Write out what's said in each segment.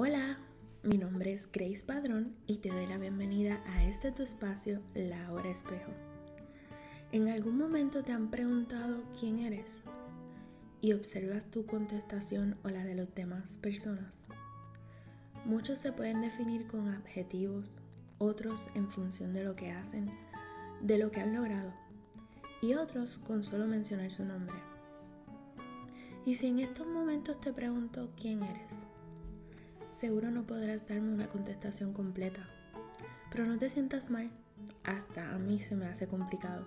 Hola, mi nombre es Grace Padrón y te doy la bienvenida a este tu espacio, La Hora Espejo. ¿En algún momento te han preguntado quién eres? Y observas tu contestación o la de las demás personas. Muchos se pueden definir con adjetivos, otros en función de lo que hacen, de lo que han logrado, y otros con solo mencionar su nombre. Y si en estos momentos te pregunto quién eres, seguro no podrás darme una contestación completa. Pero no te sientas mal, hasta a mí se me hace complicado.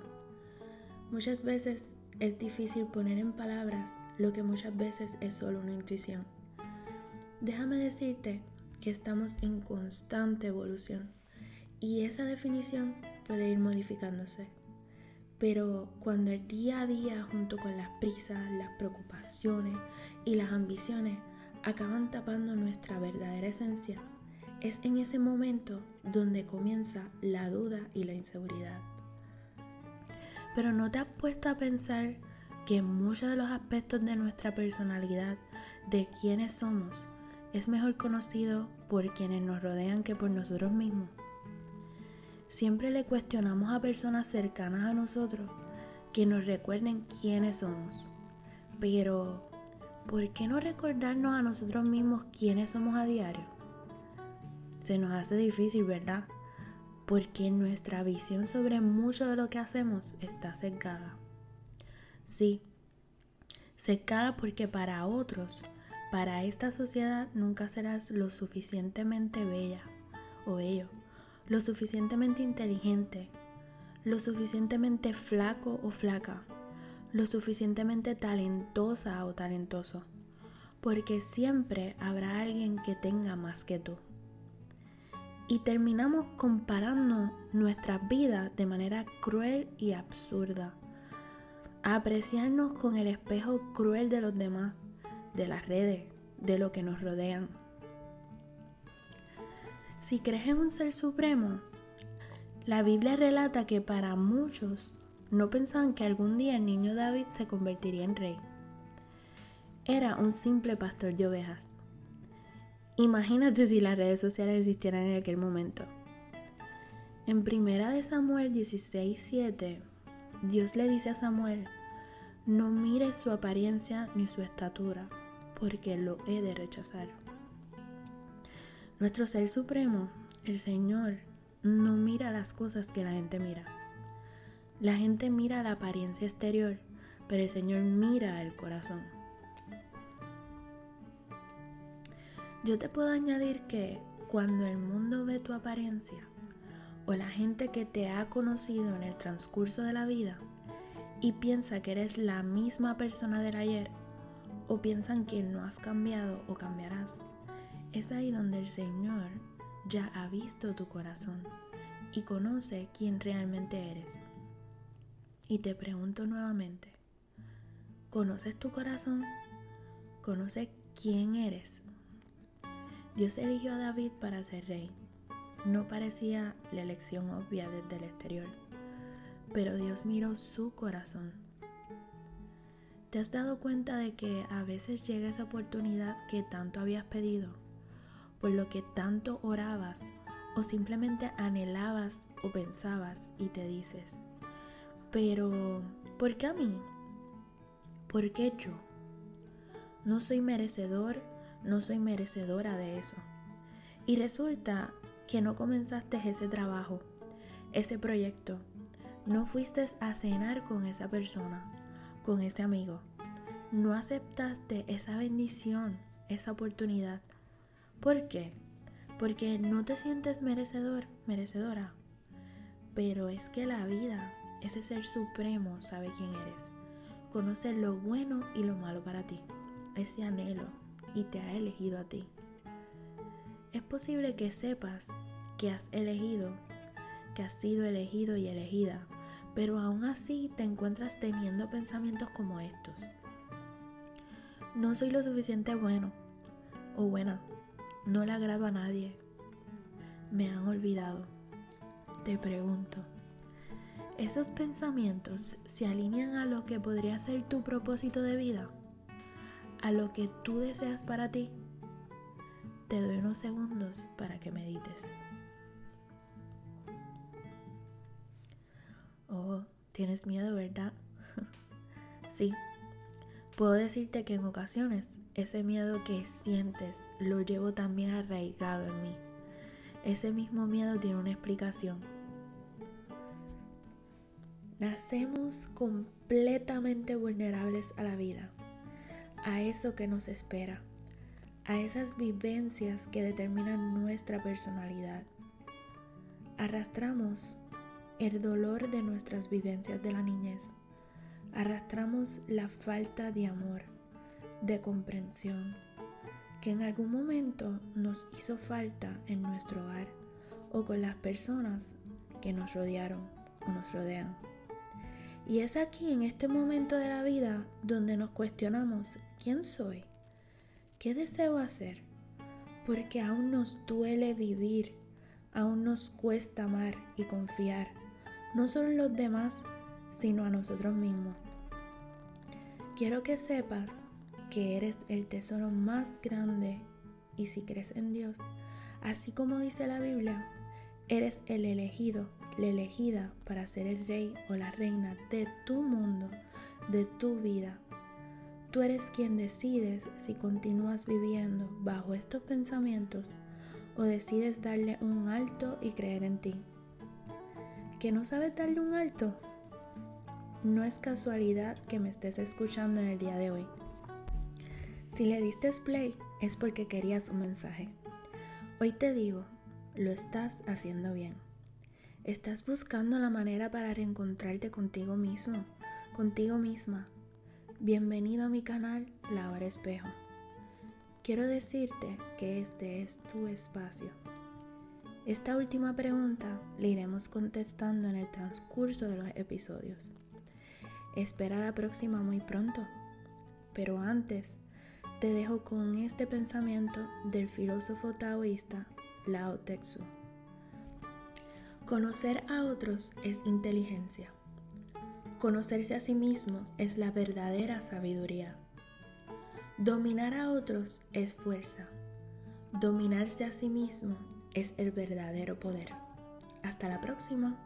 Muchas veces es difícil poner en palabras lo que muchas veces es solo una intuición. Déjame decirte que estamos en constante evolución y esa definición puede ir modificándose. Pero cuando el día a día junto con las prisas, las preocupaciones y las ambiciones acaban tapando nuestra verdadera esencia, es en ese momento donde comienza la duda y la inseguridad. Pero no te has puesto a pensar que muchos de los aspectos de nuestra personalidad, de quiénes somos, es mejor conocido por quienes nos rodean que por nosotros mismos. Siempre le cuestionamos a personas cercanas a nosotros que nos recuerden quiénes somos. Pero, ¿por qué no recordarnos a nosotros mismos quiénes somos a diario? Se nos hace difícil, ¿verdad? Porque nuestra visión sobre mucho de lo que hacemos está sesgada. Sí, secada porque para otros, para esta sociedad nunca serás lo suficientemente bella o bello lo suficientemente inteligente, lo suficientemente flaco o flaca, lo suficientemente talentosa o talentoso, porque siempre habrá alguien que tenga más que tú. Y terminamos comparando nuestras vidas de manera cruel y absurda, a apreciarnos con el espejo cruel de los demás, de las redes, de lo que nos rodean. Si crees en un ser supremo, la Biblia relata que para muchos no pensaban que algún día el niño David se convertiría en rey. Era un simple pastor de ovejas. Imagínate si las redes sociales existieran en aquel momento. En primera de Samuel 16:7, Dios le dice a Samuel, no mires su apariencia ni su estatura, porque lo he de rechazar. Nuestro Ser Supremo, el Señor, no mira las cosas que la gente mira. La gente mira la apariencia exterior, pero el Señor mira el corazón. Yo te puedo añadir que cuando el mundo ve tu apariencia o la gente que te ha conocido en el transcurso de la vida y piensa que eres la misma persona del ayer o piensan que no has cambiado o cambiarás, es ahí donde el Señor ya ha visto tu corazón y conoce quién realmente eres. Y te pregunto nuevamente, ¿conoces tu corazón? ¿Conoces quién eres? Dios eligió a David para ser rey. No parecía la elección obvia desde el exterior, pero Dios miró su corazón. ¿Te has dado cuenta de que a veces llega esa oportunidad que tanto habías pedido? por lo que tanto orabas o simplemente anhelabas o pensabas y te dices, pero ¿por qué a mí? ¿Por qué yo? No soy merecedor, no soy merecedora de eso. Y resulta que no comenzaste ese trabajo, ese proyecto. No fuiste a cenar con esa persona, con ese amigo. No aceptaste esa bendición, esa oportunidad ¿Por qué? Porque no te sientes merecedor, merecedora. Pero es que la vida, ese ser supremo, sabe quién eres. Conoce lo bueno y lo malo para ti. Ese anhelo y te ha elegido a ti. Es posible que sepas que has elegido, que has sido elegido y elegida, pero aún así te encuentras teniendo pensamientos como estos. No soy lo suficiente bueno o buena no le agrado a nadie. Me han olvidado. Te pregunto, ¿esos pensamientos se alinean a lo que podría ser tu propósito de vida? ¿A lo que tú deseas para ti? te doy unos segundos para que medites. Oh, tienes miedo, ¿verdad? sí. Puedo decirte que en ocasiones ese miedo que sientes lo llevo también arraigado en mí. Ese mismo miedo tiene una explicación. Nacemos completamente vulnerables a la vida, a eso que nos espera, a esas vivencias que determinan nuestra personalidad. Arrastramos el dolor de nuestras vivencias de la niñez. Arrastramos la falta de amor, de comprensión, que en algún momento nos hizo falta en nuestro hogar o con las personas que nos rodearon o nos rodean. Y es aquí, en este momento de la vida, donde nos cuestionamos, ¿quién soy? ¿Qué deseo hacer? Porque aún nos duele vivir, aún nos cuesta amar y confiar, no solo en los demás, sino a nosotros mismos. Quiero que sepas que eres el tesoro más grande y si crees en Dios, así como dice la Biblia, eres el elegido la elegida para ser el rey o la reina de tu mundo, de tu vida. Tú eres quien decides si continúas viviendo bajo estos pensamientos o decides darle un alto y creer en ti. ¿Que no sabes darle un alto? No es casualidad que me estés escuchando en el día de hoy. Si le diste play es porque querías un mensaje. Hoy te digo, lo estás haciendo bien. Estás buscando la manera para reencontrarte contigo mismo, contigo misma. Bienvenido a mi canal La Hora Espejo. Quiero decirte que este es tu espacio. Esta última pregunta le iremos contestando en el transcurso de los episodios. Espera la próxima muy pronto. Pero antes, te dejo con este pensamiento del filósofo taoísta Lao Tzu. Conocer a otros es inteligencia. Conocerse a sí mismo es la verdadera sabiduría. Dominar a otros es fuerza. Dominarse a sí mismo es el verdadero poder. Hasta la próxima.